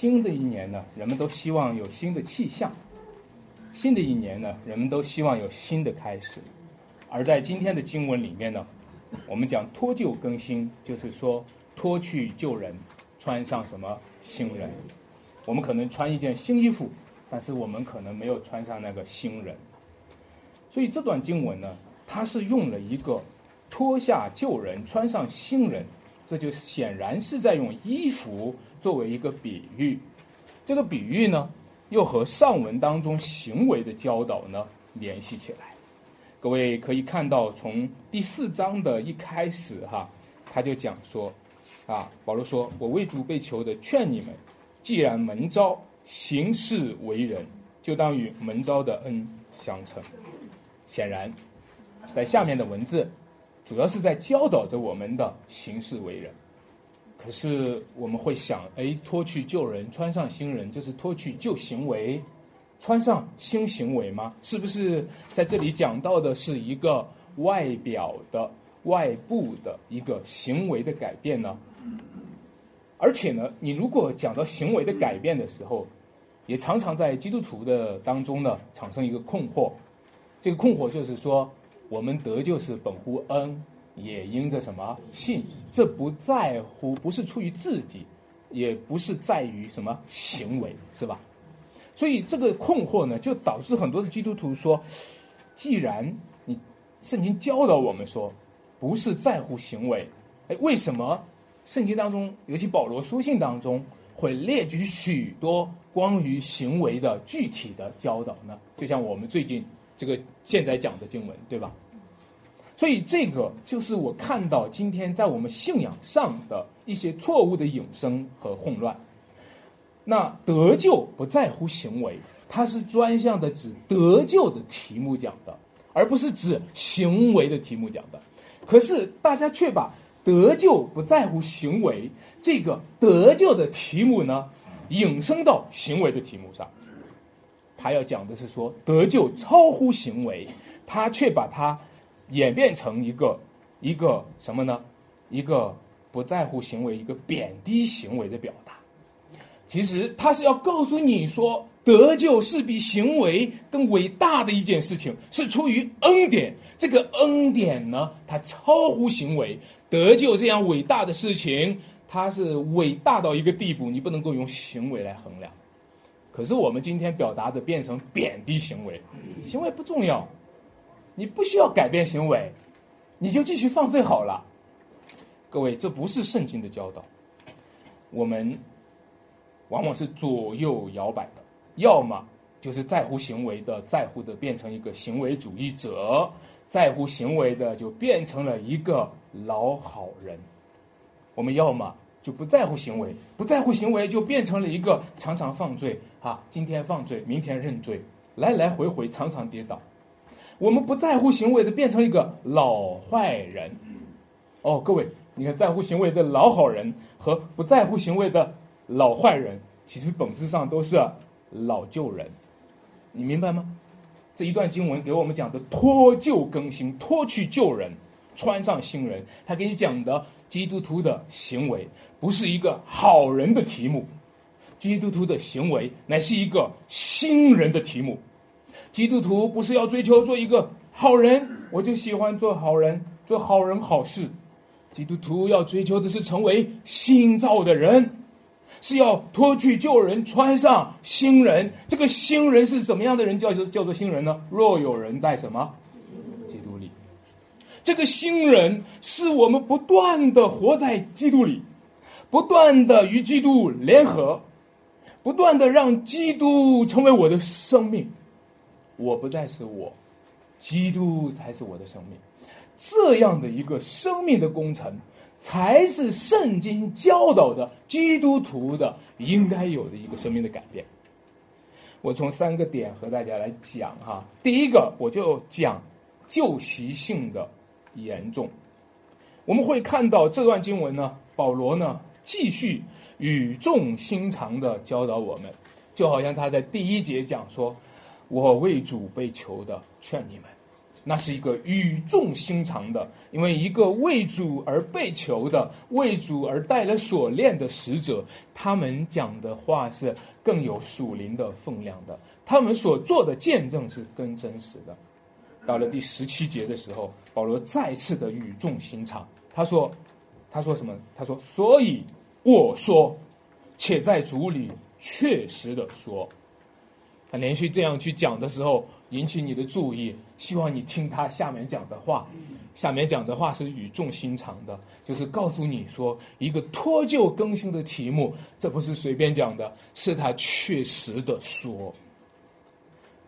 新的一年呢，人们都希望有新的气象；新的一年呢，人们都希望有新的开始。而在今天的经文里面呢，我们讲脱旧更新，就是说脱去旧人，穿上什么新人。我们可能穿一件新衣服，但是我们可能没有穿上那个新人。所以这段经文呢，它是用了一个脱下旧人，穿上新人，这就显然是在用衣服作为一个比喻。这个比喻呢，又和上文当中行为的教导呢联系起来。各位可以看到，从第四章的一开始哈，他就讲说，啊，保罗说：“我为主被囚的，劝你们，既然门招行事为人，就当与门招的恩相称。”显然，在下面的文字，主要是在教导着我们的行事为人。可是我们会想，哎，脱去旧人，穿上新人，就是脱去旧行为。穿上新行为吗？是不是在这里讲到的是一个外表的、外部的一个行为的改变呢？而且呢，你如果讲到行为的改变的时候，也常常在基督徒的当中呢产生一个困惑。这个困惑就是说，我们得救是本乎恩，也因着什么信？这不在乎，不是出于自己，也不是在于什么行为，是吧？所以这个困惑呢，就导致很多的基督徒说：，既然你圣经教导我们说，不是在乎行为，哎，为什么圣经当中，尤其保罗书信当中，会列举许多关于行为的具体的教导呢？就像我们最近这个现在讲的经文，对吧？所以这个就是我看到今天在我们信仰上的一些错误的引申和混乱。那得救不在乎行为，它是专项的指得救的题目讲的，而不是指行为的题目讲的。可是大家却把得救不在乎行为这个得救的题目呢，引申到行为的题目上。他要讲的是说得救超乎行为，他却把它演变成一个一个什么呢？一个不在乎行为，一个贬低行为的表达。其实他是要告诉你说，得救是比行为更伟大的一件事情，是出于恩典。这个恩典呢，它超乎行为。得救这样伟大的事情，它是伟大到一个地步，你不能够用行为来衡量。可是我们今天表达的变成贬低行为，行为不重要，你不需要改变行为，你就继续犯罪好了。各位，这不是圣经的教导，我们。往往是左右摇摆的，要么就是在乎行为的，在乎的变成一个行为主义者，在乎行为的就变成了一个老好人。我们要么就不在乎行为，不在乎行为就变成了一个常常犯罪啊，今天犯罪，明天认罪，来来回回，常常跌倒。我们不在乎行为的变成一个老坏人。哦，各位，你看，在乎行为的老好人和不在乎行为的。老坏人其实本质上都是老旧人，你明白吗？这一段经文给我们讲的脱旧更新，脱去旧人，穿上新人。他给你讲的基督徒的行为不是一个好人的题目，基督徒的行为乃是一个新人的题目。基督徒不是要追求做一个好人，我就喜欢做好人，做好人好事。基督徒要追求的是成为新造的人。是要脱去旧人，穿上新人。这个新人是怎么样的人？叫做叫做新人呢？若有人在什么基督里，这个新人是我们不断的活在基督里，不断的与基督联合，不断的让基督成为我的生命。我不再是我，基督才是我的生命。这样的一个生命的工程。才是圣经教导的基督徒的应该有的一个生命的改变。我从三个点和大家来讲哈。第一个，我就讲旧习性的严重。我们会看到这段经文呢，保罗呢继续语重心长的教导我们，就好像他在第一节讲说：“我为主被囚的，劝你们。”那是一个语重心长的，因为一个为主而被囚的、为主而带了锁链的使者，他们讲的话是更有属灵的分量的，他们所做的见证是更真实的。到了第十七节的时候，保罗再次的语重心长，他说：“他说什么？他说，所以我说，且在主里确实的说。”他连续这样去讲的时候，引起你的注意，希望你听他下面讲的话。下面讲的话是语重心长的，就是告诉你说，一个脱旧更新的题目，这不是随便讲的，是他确实的说。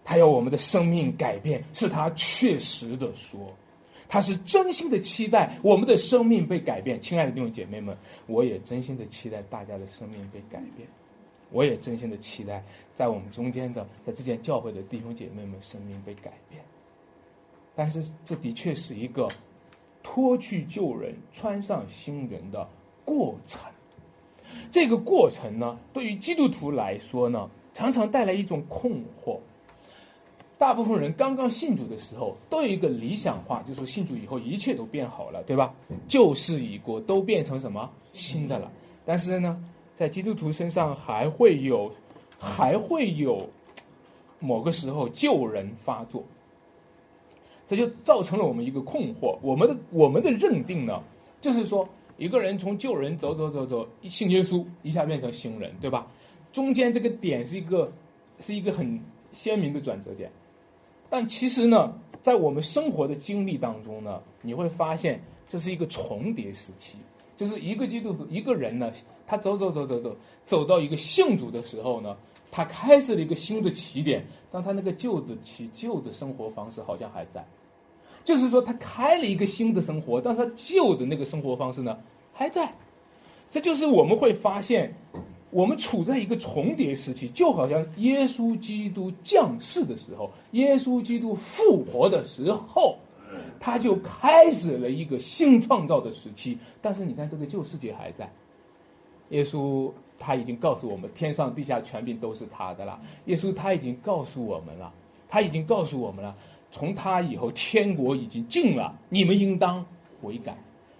他要我们的生命改变，是他确实的说，他是真心的期待我们的生命被改变。亲爱的弟兄姐妹们，我也真心的期待大家的生命被改变。我也真心的期待，在我们中间的，在这间教会的弟兄姐妹们生命被改变。但是，这的确是一个脱去旧人、穿上新人的过程。这个过程呢，对于基督徒来说呢，常常带来一种困惑。大部分人刚刚信主的时候，都有一个理想化，就是信主以后一切都变好了，对吧？旧事已过，都变成什么新的了。但是呢？在基督徒身上还会有，还会有某个时候救人发作，这就造成了我们一个困惑。我们的我们的认定呢，就是说一个人从救人走走走走，信耶稣一下变成新人，对吧？中间这个点是一个是一个很鲜明的转折点，但其实呢，在我们生活的经历当中呢，你会发现这是一个重叠时期。就是一个基督徒，一个人呢，他走走走走走，走到一个信主的时候呢，他开始了一个新的起点，但他那个旧的起旧的生活方式好像还在，就是说他开了一个新的生活，但是他旧的那个生活方式呢还在，这就是我们会发现，我们处在一个重叠时期，就好像耶稣基督降世的时候，耶稣基督复活的时候。他就开始了一个新创造的时期，但是你看这个旧世界还在。耶稣他已经告诉我们，天上地下权柄都是他的了。耶稣他已经告诉我们了，他已经告诉我们了，从他以后天国已经近了，你们应当悔改。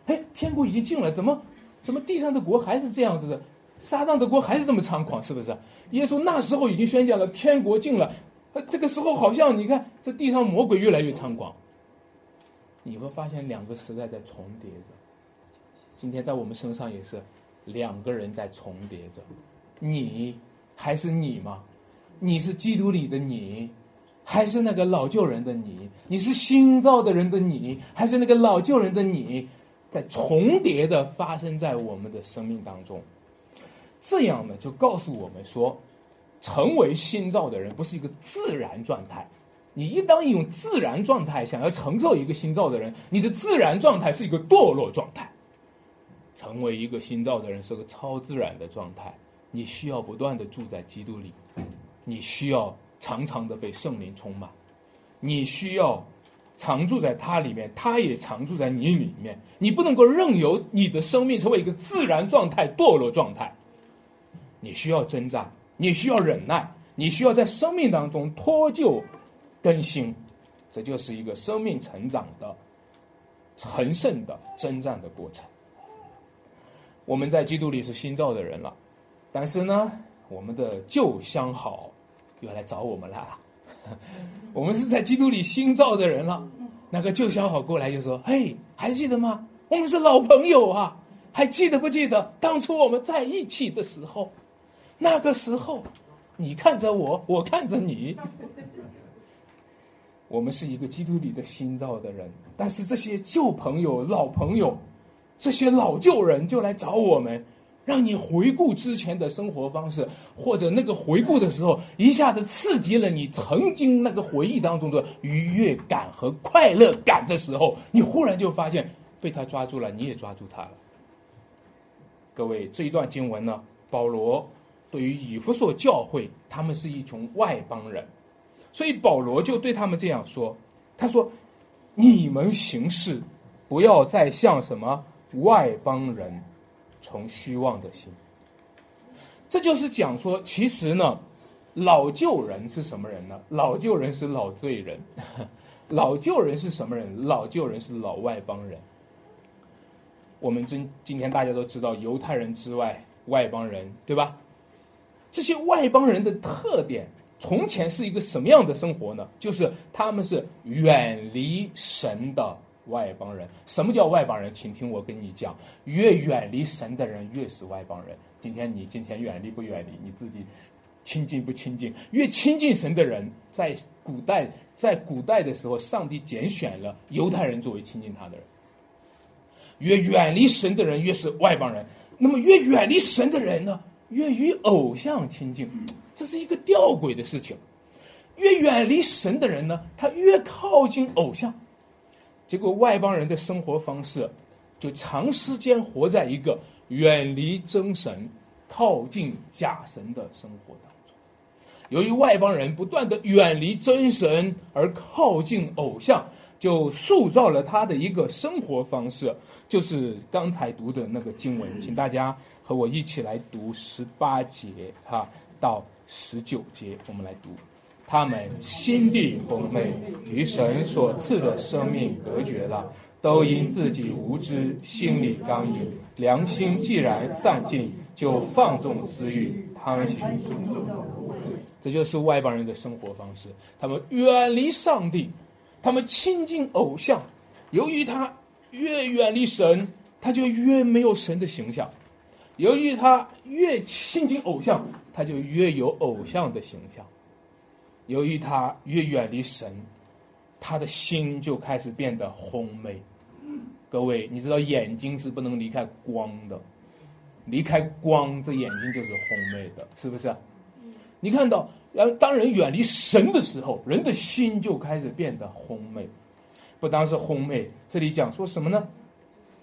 哎，天国已经近了，怎么怎么地上的国还是这样子的？撒旦的国还是这么猖狂，是不是？耶稣那时候已经宣讲了天国近了，呃这个时候好像你看这地上魔鬼越来越猖狂。你会发现两个时代在重叠着，今天在我们身上也是两个人在重叠着，你还是你吗？你是基督里的你，还是那个老旧人的你？你是新造的人的你，还是那个老旧人的你？在重叠的发生在我们的生命当中，这样呢，就告诉我们说，成为新造的人不是一个自然状态。你一当一种自然状态想要承受一个新造的人，你的自然状态是一个堕落状态。成为一个新造的人是个超自然的状态，你需要不断的住在基督里，你需要常常的被圣灵充满，你需要常住在他里面，他也常住在你里面。你不能够任由你的生命成为一个自然状态堕落状态，你需要挣扎，你需要忍耐，你需要在生命当中脱臼。更新，这就是一个生命成长的、成圣的征战的过程。我们在基督里是新造的人了，但是呢，我们的旧相好又来找我们了。我们是在基督里新造的人了，那个旧相好过来就说：“嘿，还记得吗？我们是老朋友啊，还记得不记得当初我们在一起的时候？那个时候，你看着我，我看着你。”我们是一个基督里的新造的人，但是这些旧朋友、老朋友，这些老旧人就来找我们，让你回顾之前的生活方式，或者那个回顾的时候，一下子刺激了你曾经那个回忆当中的愉悦感和快乐感的时候，你忽然就发现被他抓住了，你也抓住他了。各位，这一段经文呢，保罗对于以弗所教会，他们是一群外邦人。所以保罗就对他们这样说：“他说，你们行事不要再像什么外邦人，从虚妄的心。这就是讲说，其实呢，老旧人是什么人呢？老旧人是老罪人，老旧人是什么人？老旧人是老外邦人。我们今今天大家都知道，犹太人之外，外邦人，对吧？这些外邦人的特点，从前是一个什么样的生活呢？就是他们是远离神的外邦人。什么叫外邦人？请听我跟你讲，越远离神的人，越是外邦人。今天你今天远离不远离？你自己亲近不亲近？越亲近神的人，在古代，在古代的时候，上帝拣选了犹太人作为亲近他的人。越远离神的人，越是外邦人。那么，越远离神的人呢？越与偶像亲近，这是一个吊诡的事情。越远离神的人呢，他越靠近偶像。结果外邦人的生活方式，就长时间活在一个远离真神、靠近假神的生活当中。由于外邦人不断的远离真神而靠近偶像，就塑造了他的一个生活方式，就是刚才读的那个经文，请大家。和我一起来读十八节哈到十九节，我们来读。他们心地昏昧，与神所赐的生命隔绝了，都因自己无知，心里刚硬，良心既然散尽，就放纵私欲，贪心。这就是外邦人的生活方式。他们远离上帝，他们亲近偶像。由于他越远离神，他就越没有神的形象。由于他越亲近偶像，他就越有偶像的形象；由于他越远离神，他的心就开始变得昏昧。各位，你知道眼睛是不能离开光的，离开光，这眼睛就是昏昧的，是不是？你看到，然当人远离神的时候，人的心就开始变得昏昧。不单是昏昧，这里讲说什么呢？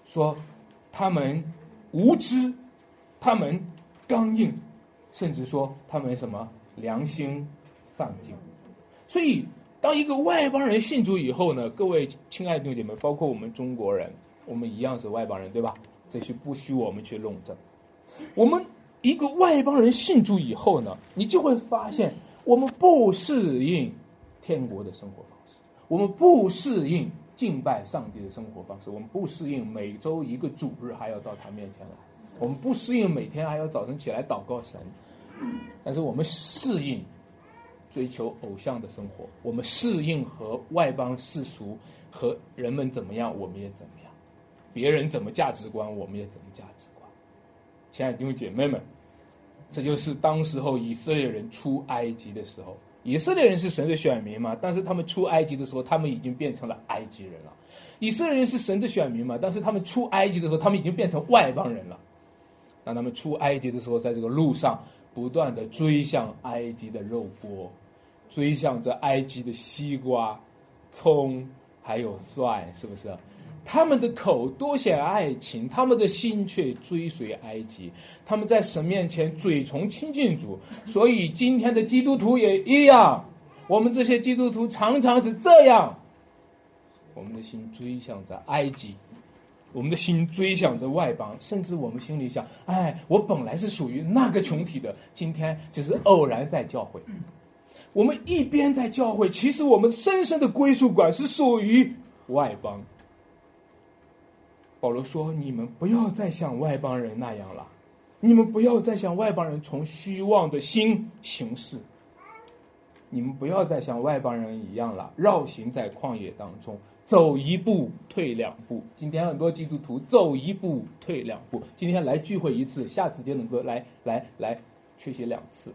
说他们无知。他们刚硬，甚至说他们什么良心丧尽。所以，当一个外邦人信主以后呢，各位亲爱的弟兄姐妹，包括我们中国人，我们一样是外邦人，对吧？这些不需我们去论证。我们一个外邦人信主以后呢，你就会发现，我们不适应天国的生活方式，我们不适应敬拜上帝的生活方式，我们不适应每周一个主日还要到他面前来。我们不适应每天还要早晨起来祷告神，但是我们适应追求偶像的生活，我们适应和外邦世俗和人们怎么样，我们也怎么样，别人怎么价值观，我们也怎么价值观。亲爱的弟兄姐妹们，这就是当时候以色列人出埃及的时候，以色列人是神的选民嘛？但是他们出埃及的时候，他们已经变成了埃及人了。以色列人是神的选民嘛？但是他们出埃及的时候，他们已经变成外邦人了。当他们出埃及的时候，在这个路上不断的追向埃及的肉锅，追向着埃及的西瓜、葱还有蒜，是不是？他们的口多显爱情，他们的心却追随埃及。他们在神面前嘴从亲近主，所以今天的基督徒也一样。我们这些基督徒常常是这样，我们的心追向着埃及。我们的心追想着外邦，甚至我们心里想：哎，我本来是属于那个群体的，今天只是偶然在教会。我们一边在教会，其实我们深深的归属感是属于外邦。保罗说：“你们不要再像外邦人那样了，你们不要再像外邦人从虚妄的心行事，你们不要再像外邦人一样了，绕行在旷野当中。”走一步退两步。今天很多基督徒走一步退两步。今天来聚会一次，下次就能够来来来缺席两次。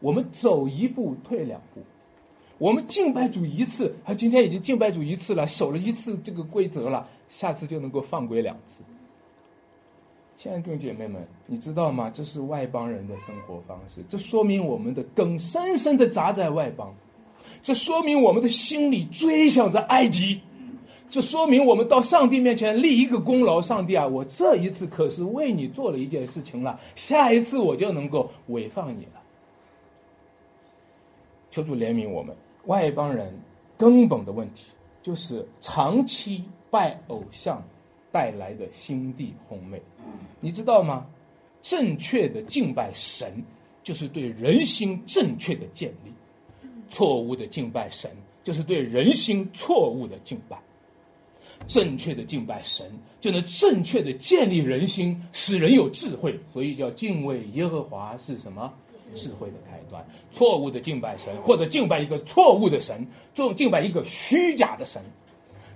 我们走一步退两步，我们敬拜主一次，他今天已经敬拜主一次了，守了一次这个规则了，下次就能够犯规两次。亲爱的弟兄姐妹们，你知道吗？这是外邦人的生活方式，这说明我们的根深深的扎在外邦。这说明我们的心里追想着埃及，这说明我们到上帝面前立一个功劳。上帝啊，我这一次可是为你做了一件事情了，下一次我就能够违放你了。求主怜悯我们外邦人根本的问题，就是长期拜偶像带来的心地红昧。你知道吗？正确的敬拜神，就是对人心正确的建立。错误的敬拜神，就是对人心错误的敬拜。正确的敬拜神，就能正确的建立人心，使人有智慧。所以叫敬畏耶和华是什么？智慧的开端。错误的敬拜神，或者敬拜一个错误的神，做敬拜一个虚假的神，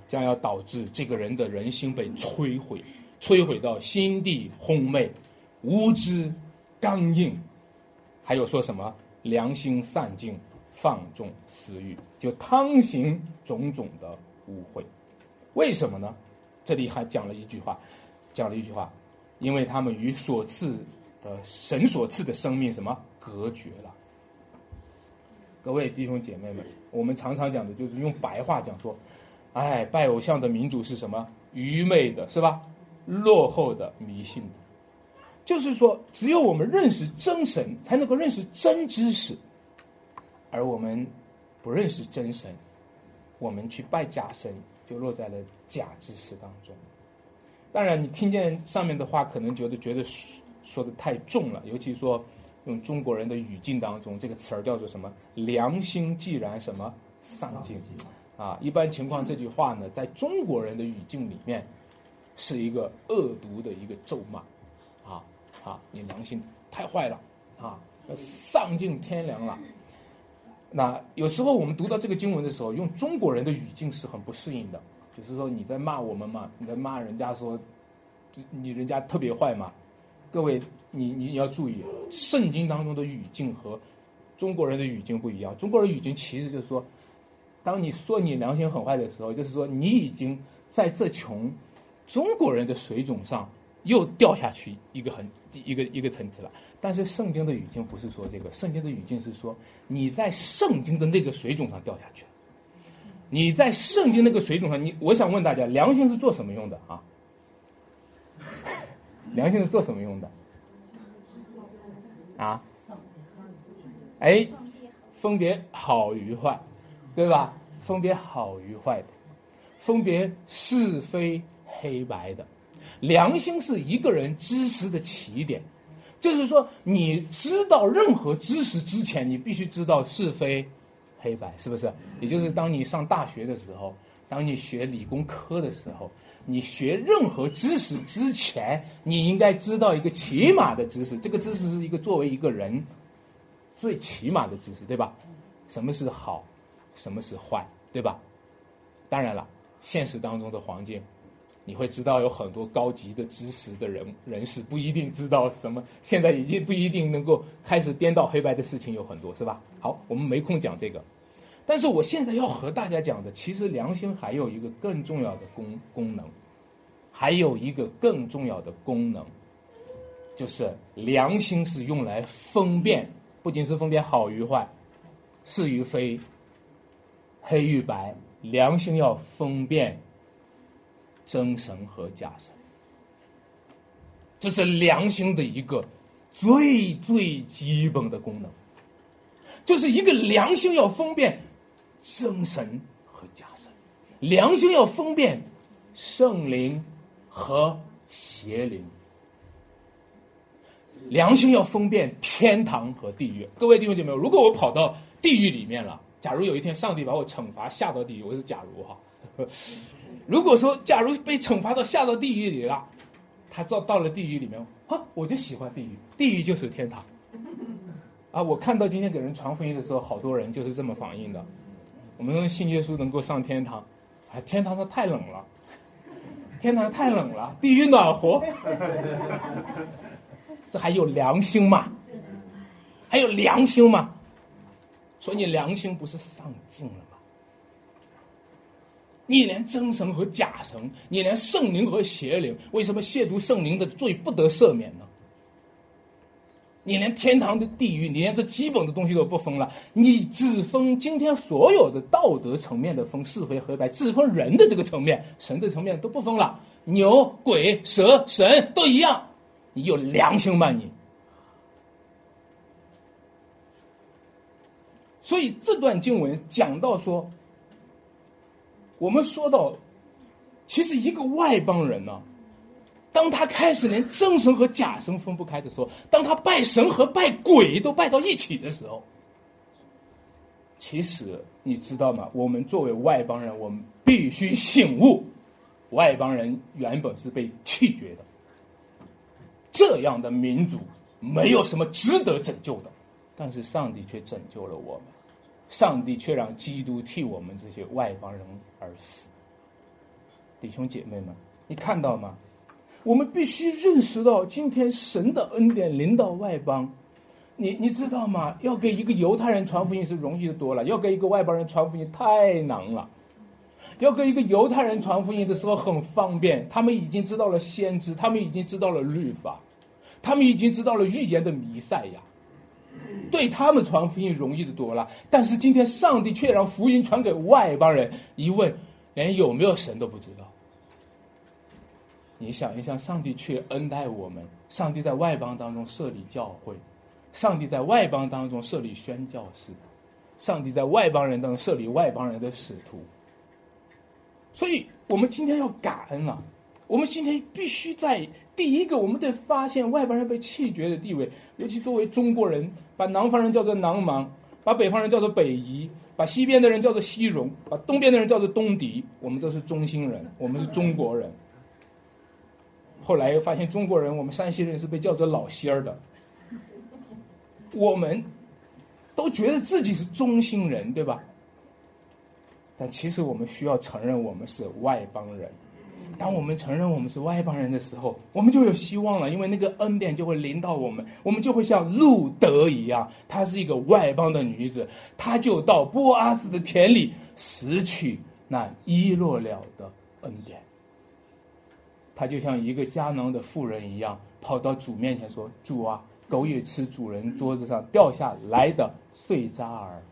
将要导致这个人的人心被摧毁，摧毁到心地昏昧、无知、刚硬，还有说什么良心散尽、放纵私欲，就汤行种种的污秽。为什么呢？这里还讲了一句话，讲了一句话，因为他们与所赐的神所赐的生命什么隔绝了。各位弟兄姐妹们，我们常常讲的就是用白话讲说，哎，拜偶像的民主是什么？愚昧的，是吧？落后的、迷信的。就是说，只有我们认识真神，才能够认识真知识，而我们不认识真神，我们去拜假神。就落在了假知识当中。当然，你听见上面的话，可能觉得觉得说的太重了。尤其说用中国人的语境当中，这个词儿叫做什么？良心既然什么丧尽啊？一般情况，这句话呢，在中国人的语境里面，是一个恶毒的一个咒骂啊啊！你良心太坏了啊，丧尽天良了。那有时候我们读到这个经文的时候，用中国人的语境是很不适应的，就是说你在骂我们嘛，你在骂人家说，你人家特别坏嘛。各位，你你你要注意，圣经当中的语境和中国人的语境不一样。中国人语境其实就是说，当你说你良心很坏的时候，就是说你已经在这穷中国人的水准上又掉下去一个很一个一个层次了。但是圣经的语境不是说这个，圣经的语境是说你在圣经的那个水准上掉下去了。你在圣经那个水准上，你我想问大家，良心是做什么用的啊？良心是做什么用的？啊？哎，分别好与坏，对吧？分别好与坏的，分别是非黑白的。良心是一个人知识的起点。就是说，你知道任何知识之前，你必须知道是非黑白，是不是？也就是当你上大学的时候，当你学理工科的时候，你学任何知识之前，你应该知道一个起码的知识。这个知识是一个作为一个人最起码的知识，对吧？什么是好，什么是坏，对吧？当然了，现实当中的环境。你会知道有很多高级的知识的人人士不一定知道什么，现在已经不一定能够开始颠倒黑白的事情有很多，是吧？好，我们没空讲这个，但是我现在要和大家讲的，其实良心还有一个更重要的功功能，还有一个更重要的功能，就是良心是用来分辨，不仅是分辨好与坏，是与非，黑与白，良心要分辨。真神和假神，这是良心的一个最最基本的功能，就是一个良心要分辨真神和假神，良心要分辨圣灵和邪灵，良心要分辨天堂和地狱。各位弟兄姐妹，如果我跑到地狱里面了，假如有一天上帝把我惩罚下到地狱，我是假如哈。如果说，假如被惩罚到下到地狱里了，他到到了地狱里面，啊，我就喜欢地狱，地狱就是天堂。啊，我看到今天给人传福音的时候，好多人就是这么反应的。我们信耶稣能够上天堂，啊，天堂上太冷了，天堂太冷了，地狱暖和。这还有良心吗？还有良心吗？说你良心不是丧尽了？你连真神和假神，你连圣灵和邪灵，为什么亵渎圣灵的罪不得赦免呢？你连天堂的地狱，你连这基本的东西都不分了，你只分今天所有的道德层面的分是非黑白，只分人的这个层面，神的层面都不分了，牛鬼蛇神都一样，你有良心吗你？所以这段经文讲到说。我们说到，其实一个外邦人呢，当他开始连真神和假神分不开的时候，当他拜神和拜鬼都拜到一起的时候，其实你知道吗？我们作为外邦人，我们必须醒悟，外邦人原本是被弃绝的。这样的民族没有什么值得拯救的，但是上帝却拯救了我们，上帝却让基督替我们这些外邦人而死。弟兄姐妹们，你看到吗？我们必须认识到，今天神的恩典临到外邦，你你知道吗？要给一个犹太人传福音是容易的多了，要给一个外邦人传福音太难了。要给一个犹太人传福音的时候很方便，他们已经知道了先知，他们已经知道了律法，他们已经知道了预言的弥赛亚，对他们传福音容易的多了。但是今天上帝却让福音传给外邦人，一问连有没有神都不知道。你想一想，上帝却恩待我们，上帝在外邦当中设立教会，上帝在外邦当中设立宣教士，上帝在外邦人当中设立外邦人的使徒。所以我们今天要感恩了，我们今天必须在第一个，我们得发现外邦人被弃绝的地位，尤其作为中国人，把南方人叫做南蛮，把北方人叫做北夷，把西边的人叫做西戎，把东边的人叫做东狄，我们都是中心人，我们是中国人。后来又发现中国人，我们山西人是被叫做老仙儿的。我们都觉得自己是中心人，对吧？但其实我们需要承认我们是外邦人。当我们承认我们是外邦人的时候，我们就有希望了，因为那个恩典就会临到我们，我们就会像路德一样，她是一个外邦的女子，她就到波阿斯的田里拾取那遗落了的恩典。他就像一个迦囊的妇人一样，跑到主面前说：“主啊，狗也吃主人桌子上掉下来的碎渣儿。”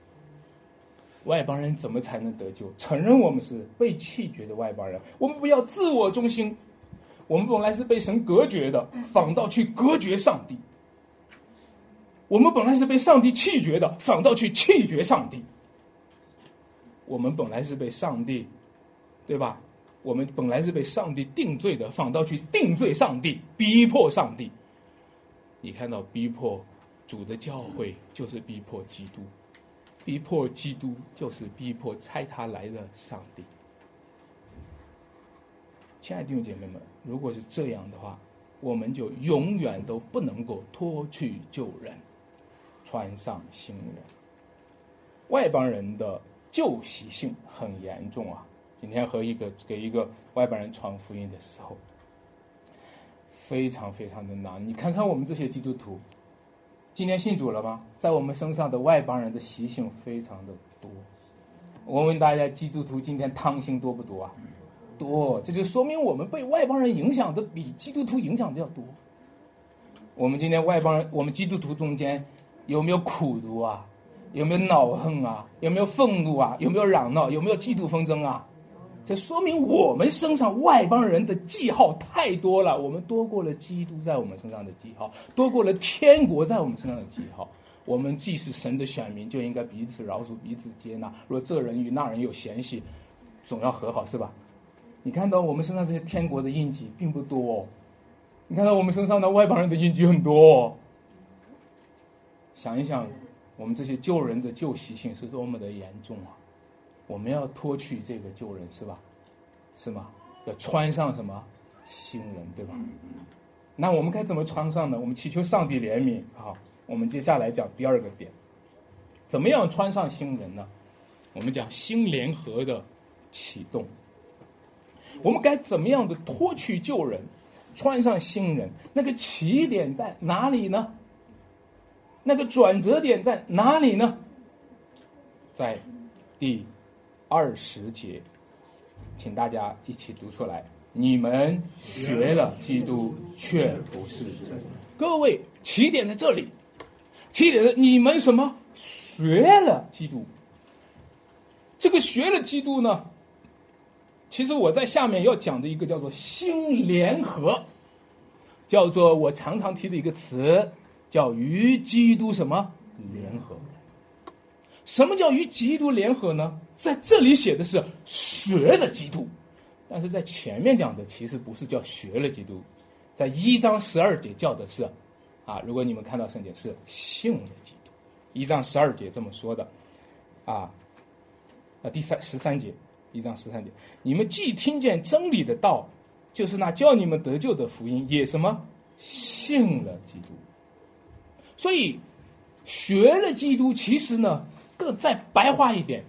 外邦人怎么才能得救？承认我们是被弃绝的外邦人，我们不要自我中心。我们本来是被神隔绝的，反倒去隔绝上帝。我们本来是被上帝弃绝的，反倒去弃绝上帝。我们本来是被上帝，对吧？我们本来是被上帝定罪的，反倒去定罪上帝，逼迫上帝。你看到逼迫主的教诲，就是逼迫基督；逼迫基督，就是逼迫差他来的上帝。亲爱的弟兄姐妹们，如果是这样的话，我们就永远都不能够脱去旧人，穿上新人。外邦人的旧习性很严重啊。今天和一个给一个外邦人传福音的时候，非常非常的难。你看看我们这些基督徒，今天信主了吗？在我们身上的外邦人的习性非常的多。我问大家，基督徒今天贪心多不多啊？多，这就说明我们被外邦人影响的比基督徒影响的要多。我们今天外邦人，我们基督徒中间有没有苦毒啊？有没有恼恨啊？有没有愤怒啊？有没有嚷闹？有没有嫉妒纷争啊？这说明我们身上外邦人的记号太多了，我们多过了基督在我们身上的记号，多过了天国在我们身上的记号。我们既是神的选民，就应该彼此饶恕、彼此接纳。若这人与那人有嫌隙，总要和好，是吧？你看到我们身上这些天国的印记并不多，哦你看到我们身上的外邦人的印记很多。哦想一想，我们这些旧人的旧习性是多么的严重啊！我们要脱去这个旧人，是吧？是吗？要穿上什么新人，对吧？那我们该怎么穿上呢？我们祈求上帝怜悯啊！我们接下来讲第二个点，怎么样穿上新人呢？我们讲新联合的启动。我们该怎么样的脱去旧人，穿上新人？那个起点在哪里呢？那个转折点在哪里呢？在第。二十节，请大家一起读出来。你们学了基督，却不是真。各位，起点在这里，起点的你们什么学了基督？这个学了基督呢？其实我在下面要讲的一个叫做新联合，叫做我常常提的一个词，叫与基督什么联合？什么叫与基督联合呢？在这里写的是学了基督，但是在前面讲的其实不是叫学了基督，在一章十二节叫的是，啊，如果你们看到圣经是信了基督，一章十二节这么说的，啊啊第三十三节，一章十三节，你们既听见真理的道，就是那叫你们得救的福音，也什么？信了基督。所以学了基督，其实呢，更再白话一点，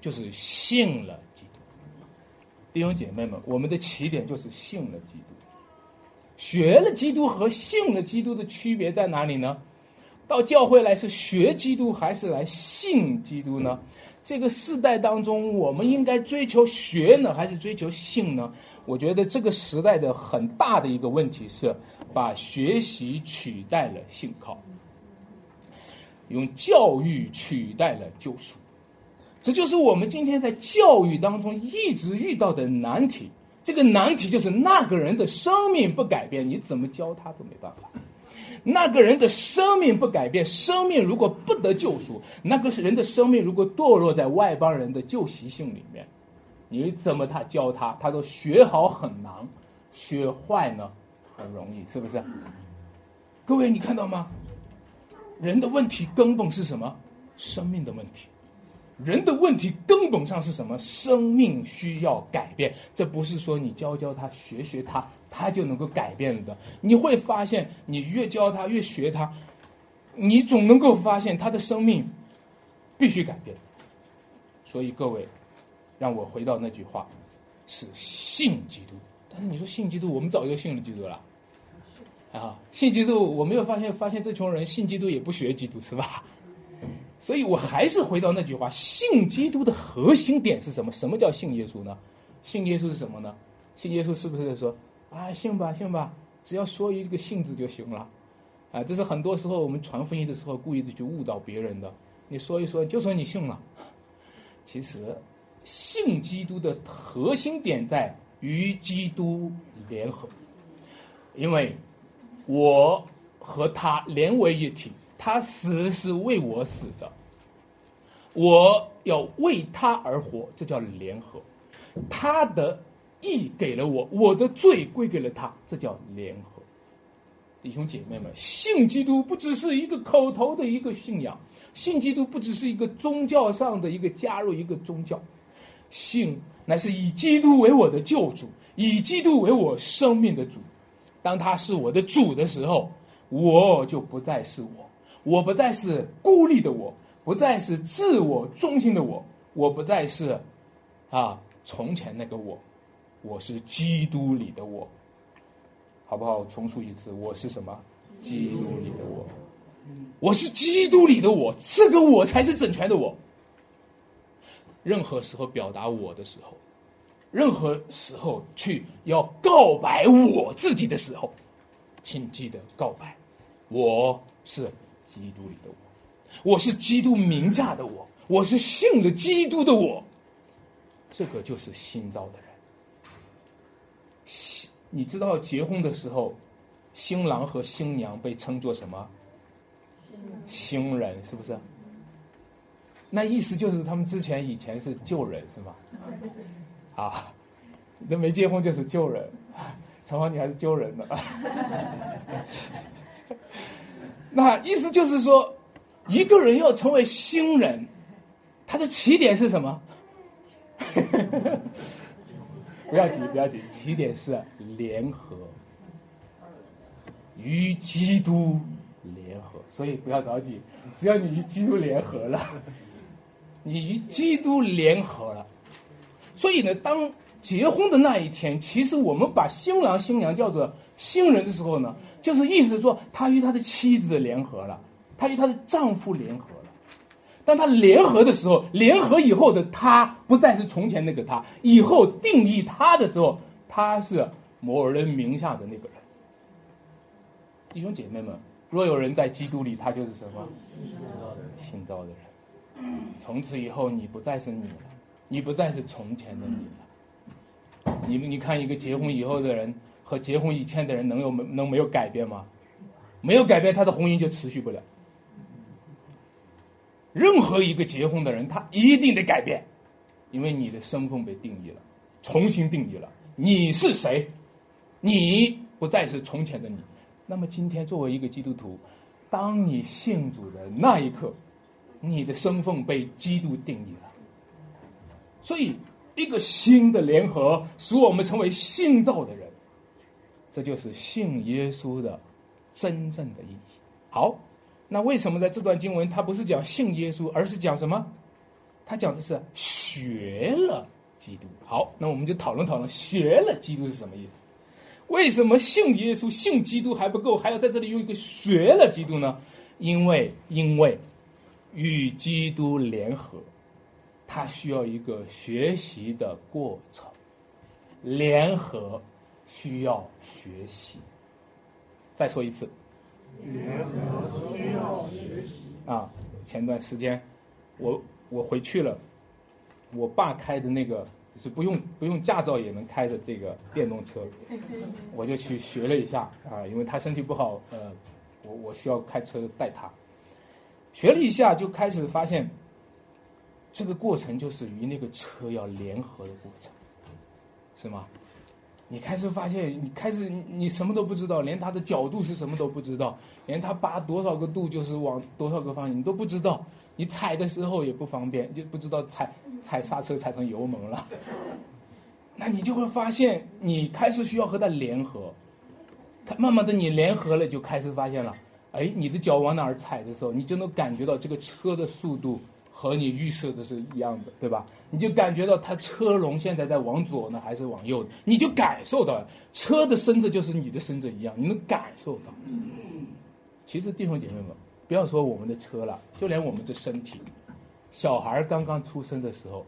就是信了基督。弟兄姐妹们，我们的起点就是信了基督。学了基督和信了基督的区别在哪里呢？到教会来是学基督还是来信基督呢？这个世代当中，我们应该追求学呢，还是追求信呢？我觉得这个时代的很大的一个问题是，把学习取代了信靠。用教育取代了救赎，这就是我们今天在教育当中一直遇到的难题。这个难题就是那个人的生命不改变，你怎么教他都没办法。那个人的生命不改变，生命如果不得救赎，那个是人的生命如果堕落在外邦人的旧习性里面，你怎么他教他，他都学好很难，学坏呢很容易，是不是？各位，你看到吗？人的问题根本是什么？生命的问题。人的问题根本上是什么？生命需要改变。这不是说你教教他、学学他，他就能够改变的。你会发现，你越教他、越学他，你总能够发现他的生命必须改变。所以各位，让我回到那句话：是信基督。但是你说信基督，我们早就信了基督了。啊，信基督，我没有发现，发现这群人信基督也不学基督，是吧？所以我还是回到那句话：信基督的核心点是什么？什么叫信耶稣呢？信耶稣是什么呢？信耶稣是不是说啊，信吧，信吧，只要说一个信字就行了？啊，这是很多时候我们传福音的时候故意的去误导别人的。你说一说，就说你信了。其实，信基督的核心点在与基督联合，因为。我和他连为一体，他死是为我死的，我要为他而活，这叫联合。他的义给了我，我的罪归给了他，这叫联合。弟兄姐妹们，信基督不只是一个口头的一个信仰，信基督不只是一个宗教上的一个加入一个宗教，信乃是以基督为我的救主，以基督为我生命的主。当他是我的主的时候，我就不再是我，我不再是孤立的我，不再是自我中心的我，我不再是啊从前那个我，我是基督里的我，好不好？重述一次，我是什么？基督里的我，我是基督里的我，这个我才是整全的我。任何时候表达我的时候。任何时候去要告白我自己的时候，请记得告白，我是基督里的我，我是基督名下的我，我是信了基督的我，这个就是新造的人。新，你知道结婚的时候，新郎和新娘被称作什么？新人是不是？那意思就是他们之前以前是旧人是吗？啊，这没结婚就是旧人，陈华你还是旧人呢。那意思就是说，一个人要成为新人，他的起点是什么？不要紧，不要紧，起点是联合，与基督联合。所以不要着急，只要你与基督联合了，你与基督联合了。所以呢，当结婚的那一天，其实我们把新郎新娘叫做新人的时候呢，就是意思说他与他的妻子联合了，他与他的丈夫联合了。当他联合的时候，联合以后的他不再是从前那个他，以后定义他的时候，他是某人名下的那个人。弟兄姐妹们，若有人在基督里，他就是什么？新造的人。从此以后，你不再是你了。你不再是从前的你了。你们，你看一个结婚以后的人和结婚以前的人能有没能没有改变吗？没有改变，他的婚姻就持续不了。任何一个结婚的人，他一定得改变，因为你的身份被定义了，重新定义了。你是谁？你不再是从前的你。那么今天作为一个基督徒，当你信主的那一刻，你的身份被基督定义了。所以，一个新的联合使我们成为信造的人，这就是信耶稣的真正的意义。好，那为什么在这段经文他不是讲信耶稣，而是讲什么？他讲的是学了基督。好，那我们就讨论讨论学了基督是什么意思？为什么信耶稣、信基督还不够，还要在这里用一个学了基督呢？因为，因为与基督联合。它需要一个学习的过程，联合需要学习。再说一次，联合需要学习。啊，前段时间我我回去了，我爸开的那个是不用不用驾照也能开的这个电动车，我就去学了一下啊，因为他身体不好，呃，我我需要开车带他，学了一下就开始发现。这个过程就是与那个车要联合的过程，是吗？你开始发现，你开始你什么都不知道，连它的角度是什么都不知道，连它扒多少个度就是往多少个方向你都不知道，你踩的时候也不方便，就不知道踩踩刹车踩成油门了。那你就会发现，你开始需要和它联合，它慢慢的你联合了，就开始发现了，哎，你的脚往哪儿踩的时候，你就能感觉到这个车的速度。和你预设的是一样的，对吧？你就感觉到它车轮现在在往左呢，还是往右的？你就感受到车的身子就是你的身子一样，你能感受到。其实弟兄姐妹们，不要说我们的车了，就连我们这身体，小孩刚刚出生的时候，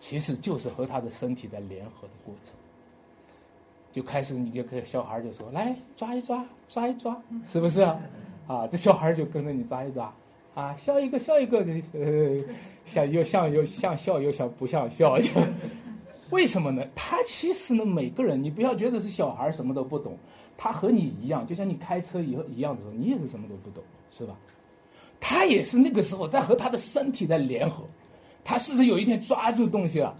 其实就是和他的身体在联合的过程。就开始你就跟小孩就说：“来抓一抓，抓一抓，是不是啊？”啊，这小孩就跟着你抓一抓。啊，笑一个笑一个，呃，像又像又像笑又像不像笑，就 为什么呢？他其实呢，每个人你不要觉得是小孩什么都不懂，他和你一样，就像你开车以后一样的时候，你也是什么都不懂，是吧？他也是那个时候在和他的身体在联合，他试着有一天抓住东西了，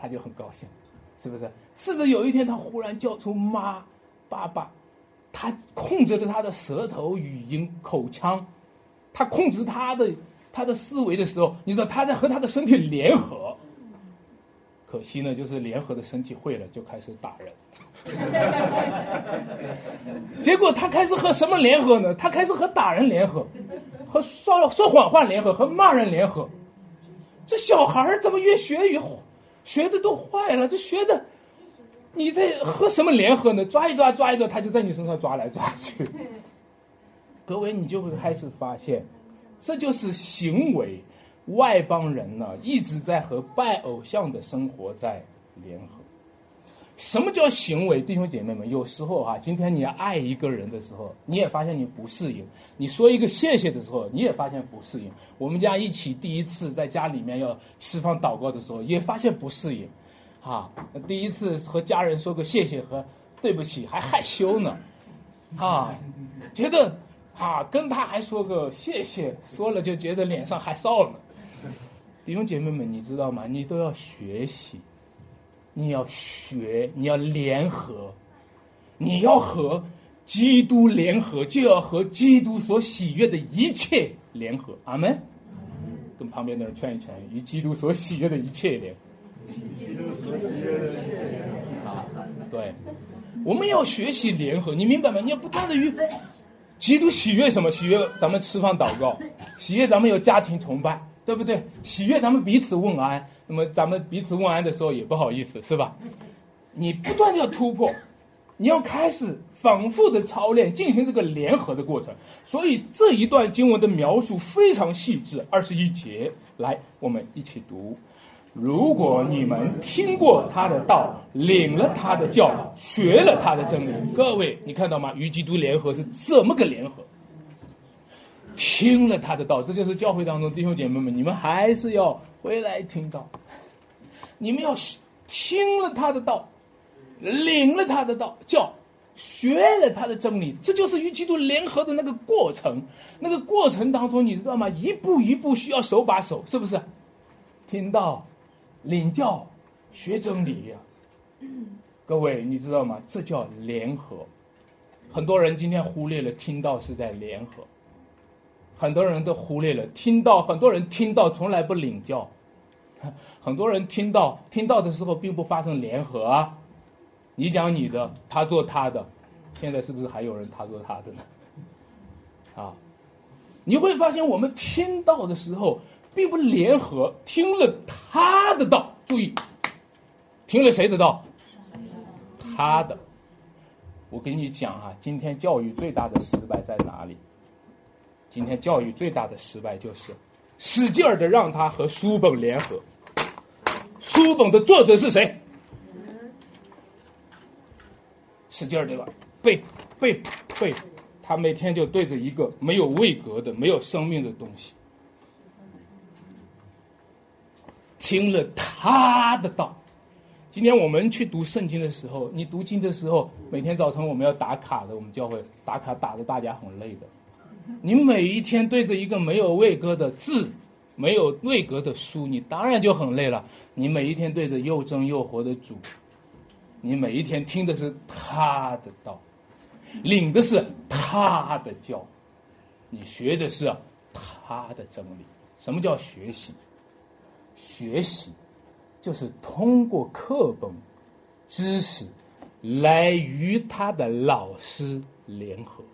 他就很高兴，是不是？试着有一天他忽然叫出妈、爸爸，他控制着他的舌头、语音、口腔。他控制他的他的思维的时候，你知道他在和他的身体联合。可惜呢，就是联合的身体会了，就开始打人。结果他开始和什么联合呢？他开始和打人联合，和说说谎话联合，和骂人联合。这小孩怎么越学越学的都坏了？这学的，你在和什么联合呢？抓一抓，抓一抓，他就在你身上抓来抓去。各位，你就会开始发现，这就是行为。外邦人呢，一直在和拜偶像的生活在联合。什么叫行为？弟兄姐妹们，有时候啊，今天你爱一个人的时候，你也发现你不适应；你说一个谢谢的时候，你也发现不适应。我们家一起第一次在家里面要吃饭祷告的时候，也发现不适应。啊，第一次和家人说个谢谢和对不起，还害羞呢。啊，觉得。啊，跟他还说个谢谢，说了就觉得脸上还臊呢。弟兄姐妹们，你知道吗？你都要学习，你要学，你要联合，你要和基督联合，就要和基督所喜悦的一切联合。阿门。跟旁边的人劝一劝，与基督所喜悦的一切联合。啊，对，我们要学习联合，你明白吗？你要不断的与。基督喜悦什么？喜悦咱们吃饭祷告，喜悦咱们有家庭崇拜，对不对？喜悦咱们彼此问安。那么咱们彼此问安的时候也不好意思，是吧？你不断的要突破，你要开始反复的操练，进行这个联合的过程。所以这一段经文的描述非常细致，二十一节，来，我们一起读。如果你们听过他的道，领了他的教，学了他的真理，各位，你看到吗？与基督联合是怎么个联合？听了他的道，这就是教会当中弟兄姐妹们，你们还是要回来听到。你们要听了他的道，领了他的道教，学了他的真理，这就是与基督联合的那个过程。那个过程当中，你知道吗？一步一步需要手把手，是不是？听到。领教学真理呀，各位你知道吗？这叫联合。很多人今天忽略了听到是在联合，很多人都忽略了。听到很多人听到从来不领教，很多人听到听到的时候并不发生联合啊。你讲你的，他做他的，现在是不是还有人他做他的呢？啊，你会发现我们听到的时候并不联合，听了他的道，注意，听了谁的道？他的。我跟你讲啊，今天教育最大的失败在哪里？今天教育最大的失败就是使劲儿的让他和书本联合。书本的作者是谁？使劲儿对吧？背背背，他每天就对着一个没有位格的、没有生命的东西，听了他的道。今天我们去读圣经的时候，你读经的时候，每天早晨我们要打卡的，我们教会打卡打的大家很累的。你每一天对着一个没有位格的字、没有位格的书，你当然就很累了。你每一天对着又真又活的主，你每一天听的是他的道，领的是他的教，你学的是他的真理。什么叫学习？学习。就是通过课本知识来与他的老师联合。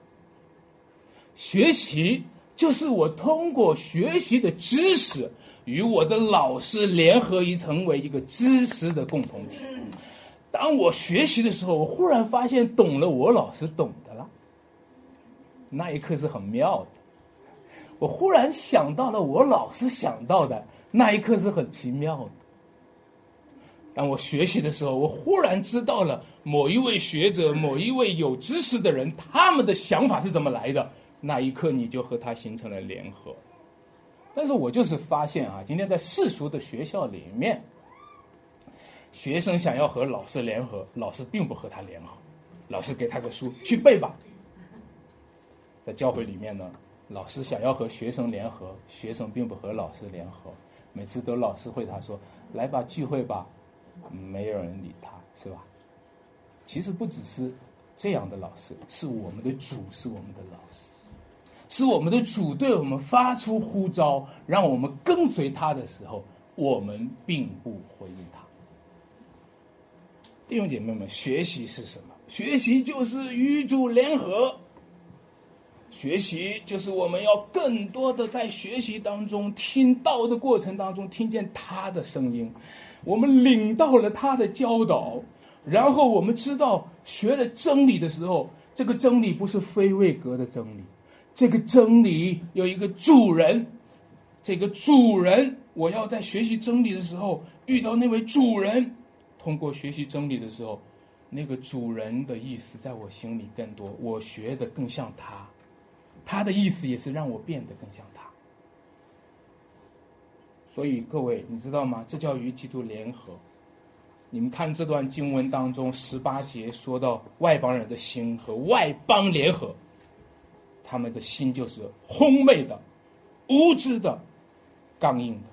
学习就是我通过学习的知识与我的老师联合，以成为一个知识的共同体。当我学习的时候，我忽然发现懂了我老师懂的了，那一刻是很妙的。我忽然想到了我老师想到的，那一刻是很奇妙的。当我学习的时候，我忽然知道了某一位学者、某一位有知识的人他们的想法是怎么来的。那一刻，你就和他形成了联合。但是我就是发现啊，今天在世俗的学校里面，学生想要和老师联合，老师并不和他联合，老师给他个书去背吧。在教会里面呢，老师想要和学生联合，学生并不和老师联合，每次都老师会他说：“来吧，聚会吧。”没有人理他，是吧？其实不只是这样的老师，是我们的主，是我们的老师，是我们的主对我们发出呼召，让我们跟随他的时候，我们并不回应他。弟兄姐妹们，学习是什么？学习就是与主联合。学习就是我们要更多的在学习当中听到的过程当中，听见他的声音。我们领到了他的教导，然后我们知道学了真理的时候，这个真理不是非位格的真理，这个真理有一个主人，这个主人，我要在学习真理的时候遇到那位主人，通过学习真理的时候，那个主人的意思在我心里更多，我学的更像他，他的意思也是让我变得更像他。所以各位，你知道吗？这叫与基督联合。你们看这段经文当中十八节说到外邦人的心和外邦联合，他们的心就是昏昧的、无知的、刚硬的。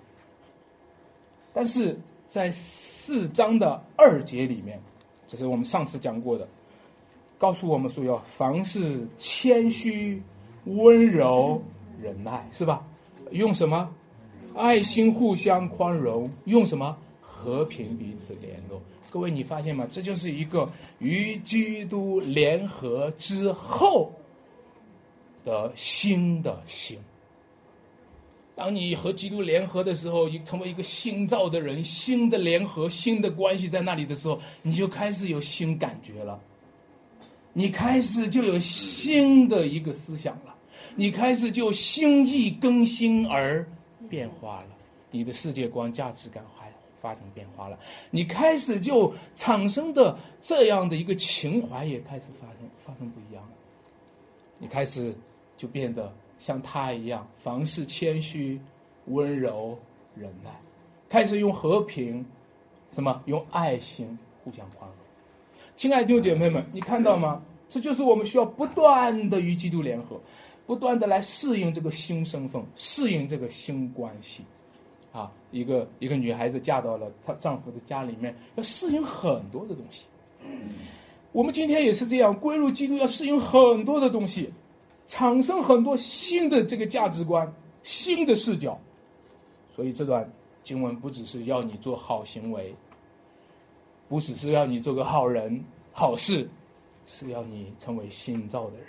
但是在四章的二节里面，这是我们上次讲过的，告诉我们说要凡事谦虚、温柔、忍耐，是吧？用什么？爱心互相宽容，用什么和平彼此联络？各位，你发现吗？这就是一个与基督联合之后的新的心。当你和基督联合的时候，你成为一个新造的人，新的联合、新的关系在那里的时候，你就开始有新感觉了。你开始就有新的一个思想了，你开始就心意更新而。变化了，你的世界观、价值感还发生变化了，你开始就产生的这样的一个情怀也开始发生发生不一样了，你开始就变得像他一样，凡事谦虚、温柔、忍耐，开始用和平，什么用爱心互相宽容。亲爱的弟兄姐妹们，你看到吗？这就是我们需要不断的与基督联合。不断的来适应这个新身份，适应这个新关系，啊，一个一个女孩子嫁到了她丈夫的家里面，要适应很多的东西。我们今天也是这样，归入基督要适应很多的东西，产生很多新的这个价值观、新的视角。所以这段经文不只是要你做好行为，不只是要你做个好人、好事，是要你成为新造的人。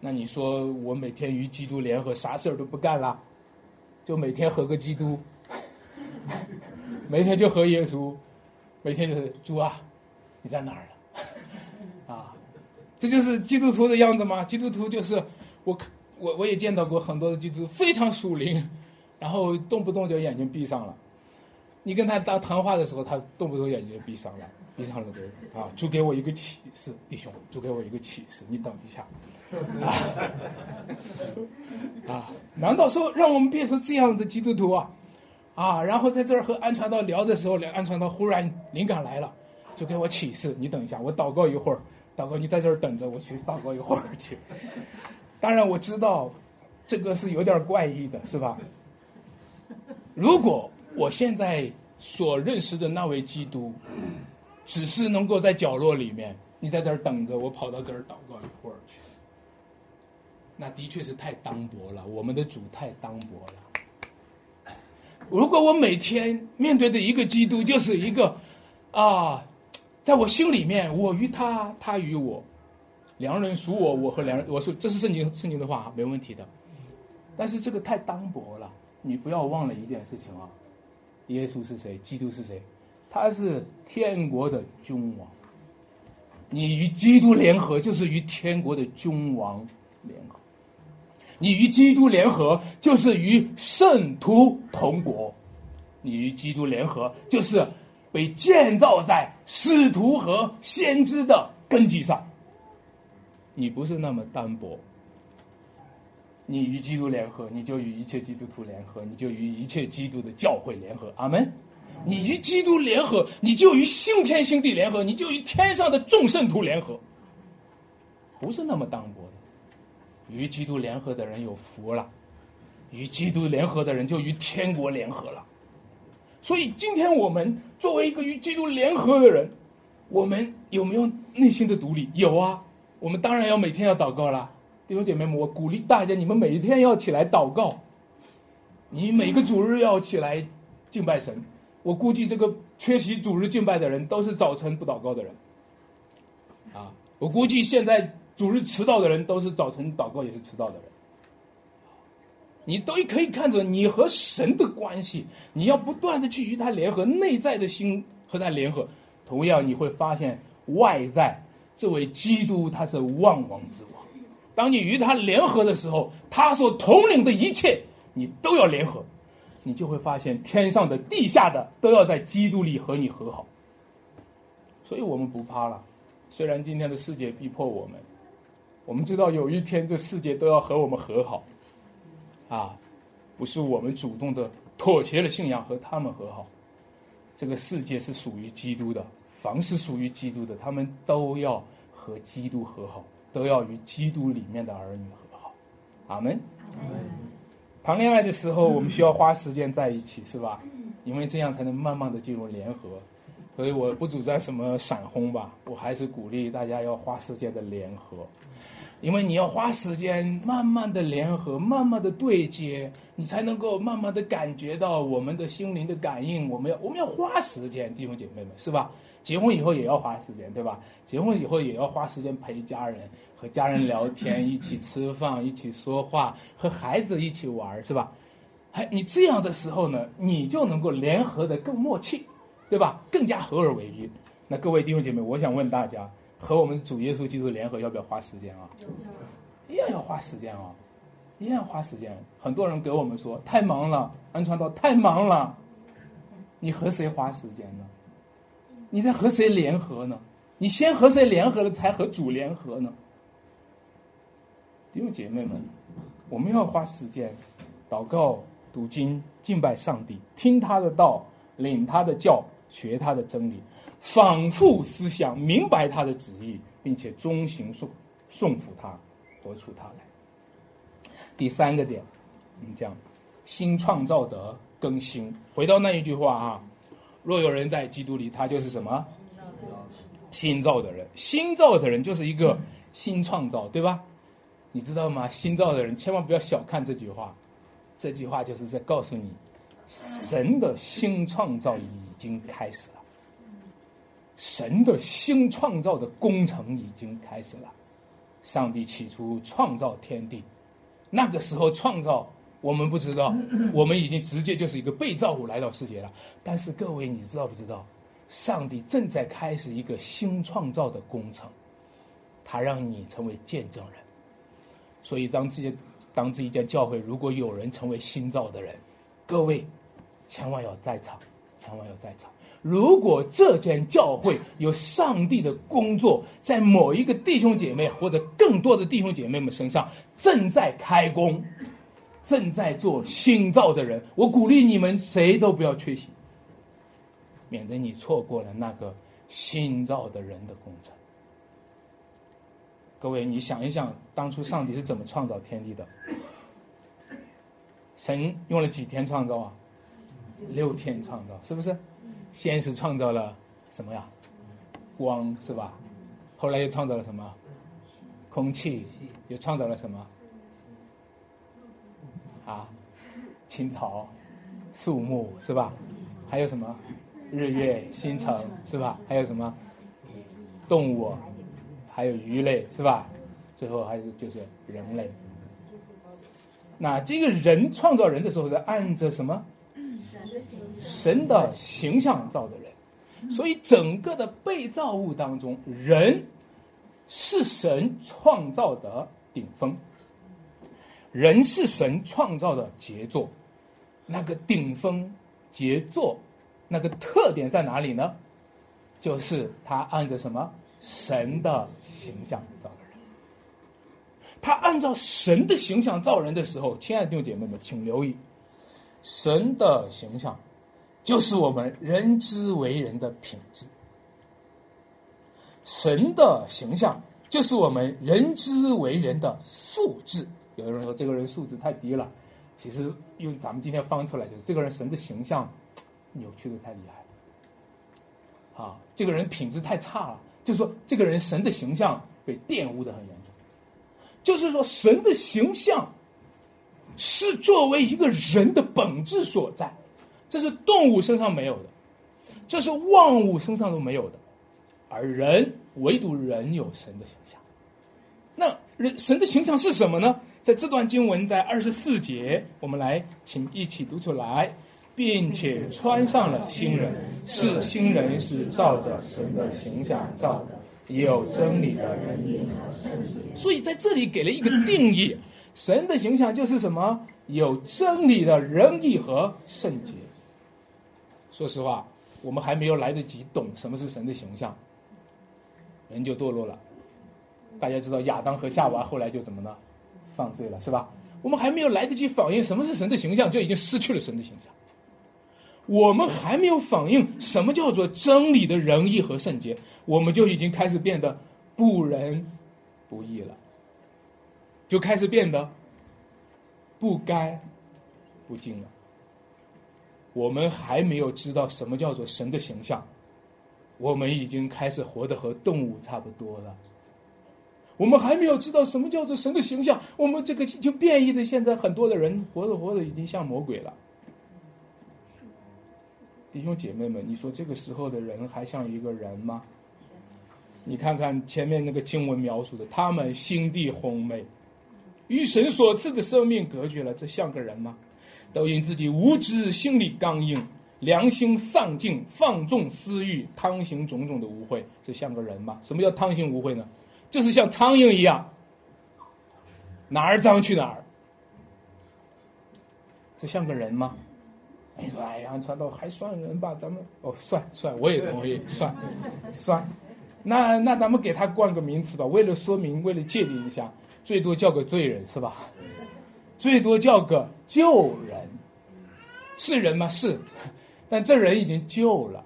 那你说我每天与基督联合，啥事儿都不干了，就每天和个基督，每天就和耶稣，每天就是主啊，你在哪儿了？啊，这就是基督徒的样子吗？基督徒就是我，我我也见到过很多的基督徒非常属灵，然后动不动就眼睛闭上了。你跟他打谈话的时候，他动不动眼睛闭上了，闭上了的啊！主给我一个启示，弟兄，主给我一个启示，你等一下。啊，难道说让我们变成这样的基督徒啊？啊！然后在这儿和安传道聊的时候，安传道忽然灵感来了，就给我启示：你等一下，我祷告一会儿，祷告你在这儿等着，我去祷告一会儿去。当然我知道，这个是有点怪异的，是吧？如果我现在所认识的那位基督，只是能够在角落里面，你在这儿等着，我跑到这儿祷告一会儿去。那的确是太单薄了，我们的主太单薄了。如果我每天面对的一个基督就是一个啊，在我心里面，我与他，他与我，良人属我，我和良人，我说这是圣经圣经的话，没问题的。但是这个太单薄了，你不要忘了一件事情啊，耶稣是谁？基督是谁？他是天国的君王。你与基督联合，就是与天国的君王联合。你与基督联合，就是与圣徒同国；你与基督联合，就是被建造在使徒和先知的根基上。你不是那么单薄。你与基督联合，你就与一切基督徒联合，你就与一切基督的教会联合。阿门。你与基督联合，你就与新天新地联合，你就与天上的众圣徒联合。不是那么单薄的。与基督联合的人有福了，与基督联合的人就与天国联合了。所以，今天我们作为一个与基督联合的人，我们有没有内心的独立？有啊，我们当然要每天要祷告了。弟兄姐妹们，我鼓励大家，你们每一天要起来祷告。你每个主日要起来敬拜神。我估计这个缺席主日敬拜的人都是早晨不祷告的人。啊，我估计现在。主日迟到的人都是早晨祷告也是迟到的人，你都可以看着你和神的关系，你要不断的去与他联合，内在的心和他联合。同样，你会发现外在这位基督他是万王之王。当你与他联合的时候，他所统领的一切你都要联合，你就会发现天上的、地下的都要在基督里和你和好。所以我们不怕了，虽然今天的世界逼迫我们。我们知道有一天这世界都要和我们和好，啊，不是我们主动的妥协了信仰和他们和好，这个世界是属于基督的，凡是属于基督的，他们都要和基督和好，都要与基督里面的儿女和好，阿门。谈恋爱的时候，我们需要花时间在一起，是吧？因为这样才能慢慢的进入联合，所以我不主张什么闪婚吧，我还是鼓励大家要花时间的联合。因为你要花时间慢慢的联合，慢慢的对接，你才能够慢慢的感觉到我们的心灵的感应。我们要我们要花时间，弟兄姐妹们，是吧？结婚以后也要花时间，对吧？结婚以后也要花时间陪家人，和家人聊天，一起吃饭，一起说话，和孩子一起玩，是吧？哎你这样的时候呢，你就能够联合的更默契，对吧？更加合而为一。那各位弟兄姐妹，我想问大家。和我们主耶稣基督联合要不要花时间啊？一样要花时间啊，一样要花时间。很多人给我们说太忙了，安传道太忙了。你和谁花时间呢？你在和谁联合呢？你先和谁联合了，才和主联合呢？弟兄姐妹们，我们要花时间祷告、读经、敬拜上帝，听他的道，领他的教，学他的真理。反复思想，明白他的旨意，并且遵行顺顺服他，活出他来。第三个点，我们讲新创造的更新。回到那一句话啊，若有人在基督里，他就是什么？新造的人。新造的人就是一个新创造，对吧？你知道吗？新造的人千万不要小看这句话，这句话就是在告诉你，神的新创造已经开始了，神的新创造的工程已经开始了。上帝起初创造天地，那个时候创造我们不知道，我们已经直接就是一个被造物来到世界了。但是各位，你知道不知道？上帝正在开始一个新创造的工程，他让你成为见证人。所以，当这些当这一间教会如果有人成为新造的人，各位千万要在场，千万要在场。如果这间教会有上帝的工作在某一个弟兄姐妹或者更多的弟兄姐妹们身上正在开工，正在做新造的人，我鼓励你们谁都不要缺席。免得你错过了那个新造的人的工程。各位，你想一想，当初上帝是怎么创造天地的？神用了几天创造啊？六天创造，是不是？先是创造了什么呀？光是吧？后来又创造了什么？空气，又创造了什么？啊，青草、树木是吧？还有什么？日月星辰是吧？还有什么动物？还有鱼类是吧？最后还是就是人类。那这个人创造人的时候是按着什么？神的形象造的人。所以整个的被造物当中，人是神创造的顶峰，人是神创造的杰作，那个顶峰杰作。那个特点在哪里呢？就是他按着什么神的形象造的人。他按照神的形象造人的时候，亲爱的弟兄姐妹们，请留意，神的形象就是我们人之为人的品质。神的形象就是我们人之为人的素质。有的人说这个人素质太低了，其实用咱们今天翻出来，就是这个人神的形象。扭曲的太厉害，啊，这个人品质太差了，就是说这个人神的形象被玷污的很严重，就是说神的形象是作为一个人的本质所在，这是动物身上没有的，这是万物身上都没有的，而人唯独人有神的形象，那人神的形象是什么呢？在这段经文在二十四节，我们来请一起读出来。并且穿上了新人，是新人是照着神的形象造的，有真理的人所以在这里给了一个定义：神的形象就是什么？有真理的仁义和圣洁。说实话，我们还没有来得及懂什么是神的形象，人就堕落了。大家知道亚当和夏娃后来就怎么了？犯罪了，是吧？我们还没有来得及反应什么是神的形象，就已经失去了神的形象。我们还没有反应什么叫做真理的仁义和圣洁，我们就已经开始变得不仁不义了，就开始变得不干不净了。我们还没有知道什么叫做神的形象，我们已经开始活得和动物差不多了。我们还没有知道什么叫做神的形象，我们这个就变异的，现在很多的人活着活着已经像魔鬼了。弟兄姐妹们，你说这个时候的人还像一个人吗？你看看前面那个经文描述的，他们心地昏昧，与神所赐的生命隔绝了，这像个人吗？都因自己无知，心里刚硬，良心丧尽，放纵私欲，贪行种种的污秽，这像个人吗？什么叫贪行污秽呢？就是像苍蝇一样，哪儿脏去哪儿，这像个人吗？你说：“哎呀，传道还算人吧？咱们哦，算算，我也同意，算算。那那咱们给他冠个名词吧，为了说明，为了界定一下，最多叫个罪人是吧？最多叫个救人，是人吗？是，但这人已经救了，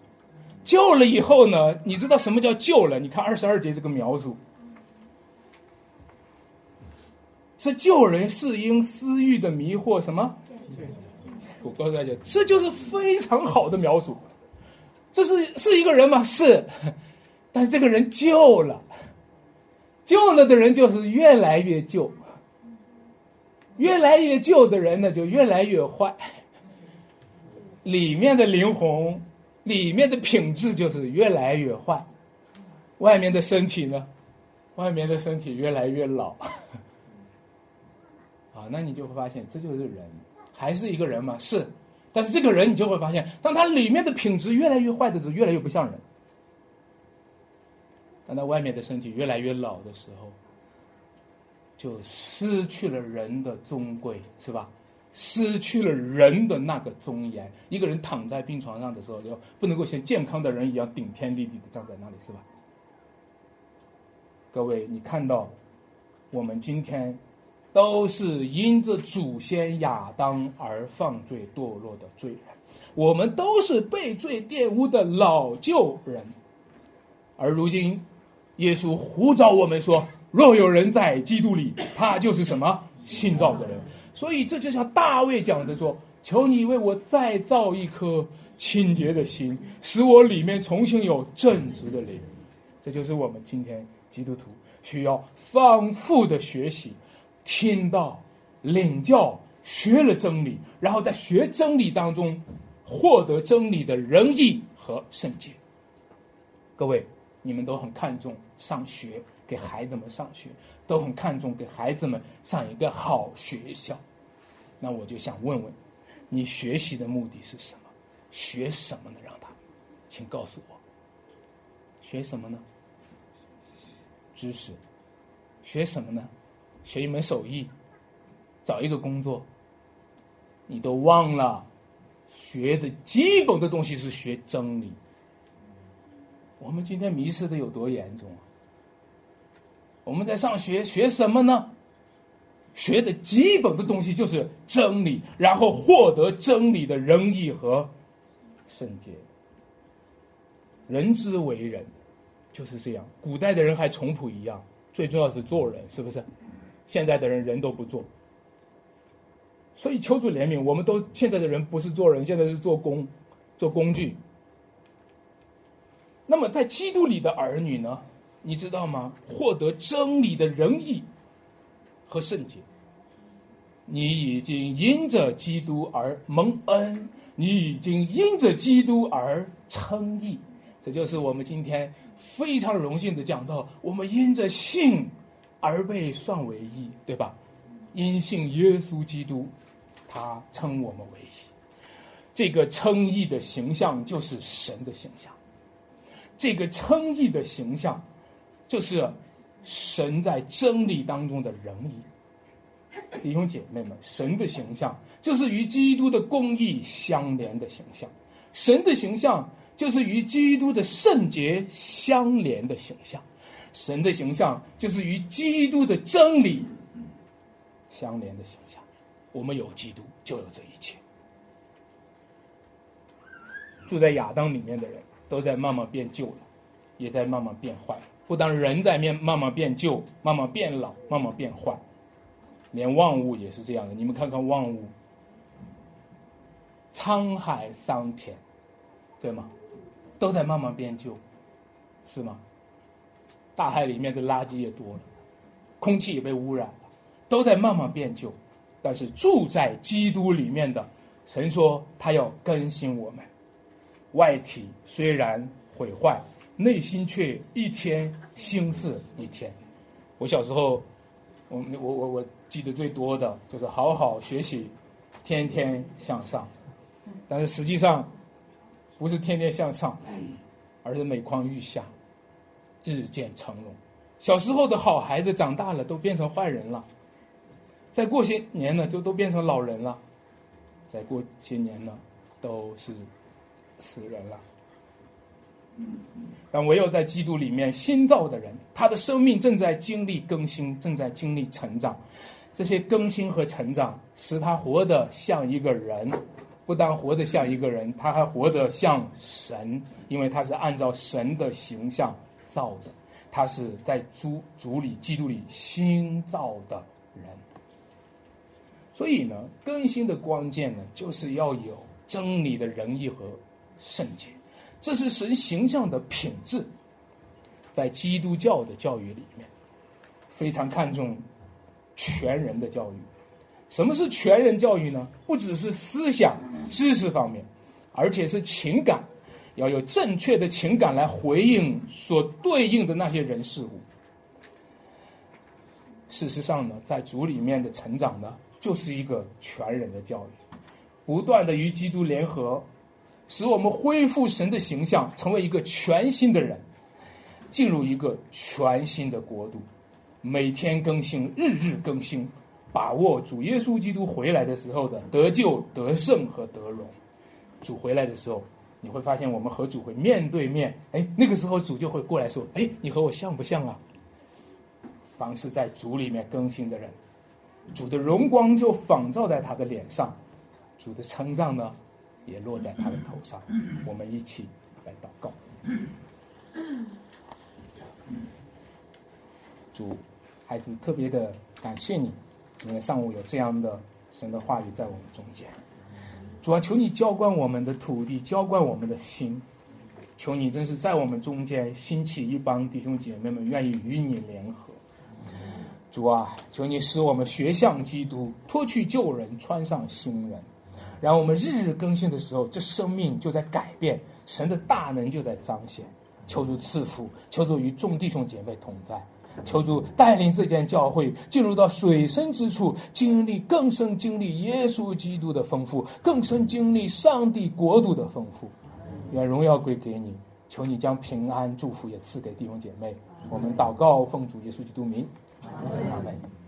救了以后呢？你知道什么叫救了？你看二十二节这个描述，是救人是因私欲的迷惑什么？”我告诉大家，这就是非常好的描述。这是是一个人吗？是，但是这个人救了，旧了的人就是越来越旧，越来越旧的人呢就越来越坏，里面的灵魂，里面的品质就是越来越坏，外面的身体呢，外面的身体越来越老，啊，那你就会发现这就是人，还是一个人嘛？是，但是这个人你就会发现，当他里面的品质越来越坏的时候，越来越不像人。当他外面的身体越来越老的时候，就失去了人的尊贵，是吧？失去了人的那个尊严。一个人躺在病床上的时候，就不能够像健康的人一样顶天立地的站在那里，是吧？各位，你看到我们今天都是因着祖先亚当而犯罪堕落的罪人，我们都是被罪玷污的老旧人，而如今。耶稣呼召我们说：“若有人在基督里，他就是什么新造的人。”所以这就像大卫讲的说：“求你为我再造一颗清洁的心，使我里面重新有正直的灵。”这就是我们今天基督徒需要反复的学习、听到、领教、学了真理，然后在学真理当中获得真理的仁义和圣洁。各位。你们都很看重上学，给孩子们上学，都很看重给孩子们上一个好学校。那我就想问问，你学习的目的是什么？学什么呢？让他，请告诉我，学什么呢？知识。学什么呢？学一门手艺，找一个工作。你都忘了，学的基本的东西是学真理。我们今天迷失的有多严重啊？我们在上学学什么呢？学的基本的东西就是真理，然后获得真理的仁义和圣洁。人之为人，就是这样。古代的人还淳朴一样，最重要是做人，是不是？现在的人人都不做，所以求主怜悯。我们都现在的人不是做人，现在是做工，做工具。那么，在基督里的儿女呢？你知道吗？获得真理的仁义和圣洁，你已经因着基督而蒙恩，你已经因着基督而称义。这就是我们今天非常荣幸的讲到：我们因着信而被算为义，对吧？因信耶稣基督，他称我们为义。这个称义的形象就是神的形象。这个称义的形象，就是神在真理当中的仁义。弟兄姐妹们，神的形象就是与基督的公义相连的形象，神的形象就是与基督的圣洁相连的形象，神的形象就是与基督的真理相连的形象。我们有基督，就有这一切。住在亚当里面的人。都在慢慢变旧了，也在慢慢变坏。不但人在面慢慢变旧、慢慢变老、慢慢变坏，连万物也是这样的。你们看看万物，沧海桑田，对吗？都在慢慢变旧，是吗？大海里面的垃圾也多了，空气也被污染了，都在慢慢变旧。但是住在基督里面的神说，他要更新我们。外体虽然毁坏，内心却一天新似一天。我小时候，我我我我记得最多的就是好好学习，天天向上。但是实际上，不是天天向上，而是每况愈下，日渐成龙。小时候的好孩子长大了都变成坏人了，再过些年呢就都变成老人了，再过些年呢都是。死人了，但唯有在基督里面新造的人，他的生命正在经历更新，正在经历成长。这些更新和成长使他活得像一个人，不但活得像一个人，他还活得像神，因为他是按照神的形象造的，他是在主主里基督里新造的人。所以呢，更新的关键呢，就是要有真理的仁义和。圣洁，这是神形象的品质，在基督教的教育里面，非常看重全人的教育。什么是全人教育呢？不只是思想、知识方面，而且是情感，要有正确的情感来回应所对应的那些人事物。事实上呢，在主里面的成长呢，就是一个全人的教育，不断的与基督联合，使我们恢复神的形象，成为一个全新的人，进入一个全新的国度，每天更新，日日更新。把握主耶稣基督回来的时候的得救、得胜和得荣。主回来的时候，你会发现我们和主会面对面。哎，那个时候主就会过来说：“哎，你和我像不像啊？”凡是在主里面更新的人，主的荣光就仿照在他的脸上，主的称赞呢，也落在他的头上。我们一起来祷告。主，孩子特别的感谢你。今天上午有这样的神的话语在我们中间，主啊，求你浇灌我们的土地，浇灌我们的心，求你真是在我们中间兴起一帮弟兄姐妹们，愿意与你联合。主啊，求你使我们学像基督，脱去旧人，穿上新人，然后我们日日更新的时候，这生命就在改变，神的大能就在彰显。求主赐福，求主与众弟兄姐妹同在。求主带领这间教会进入到水深之处，经历更深经历耶稣基督的丰富，更深经历上帝国度的丰富。愿荣耀归给你，求你将平安祝福也赐给弟兄姐妹。我们祷告，奉主耶稣基督名，阿门。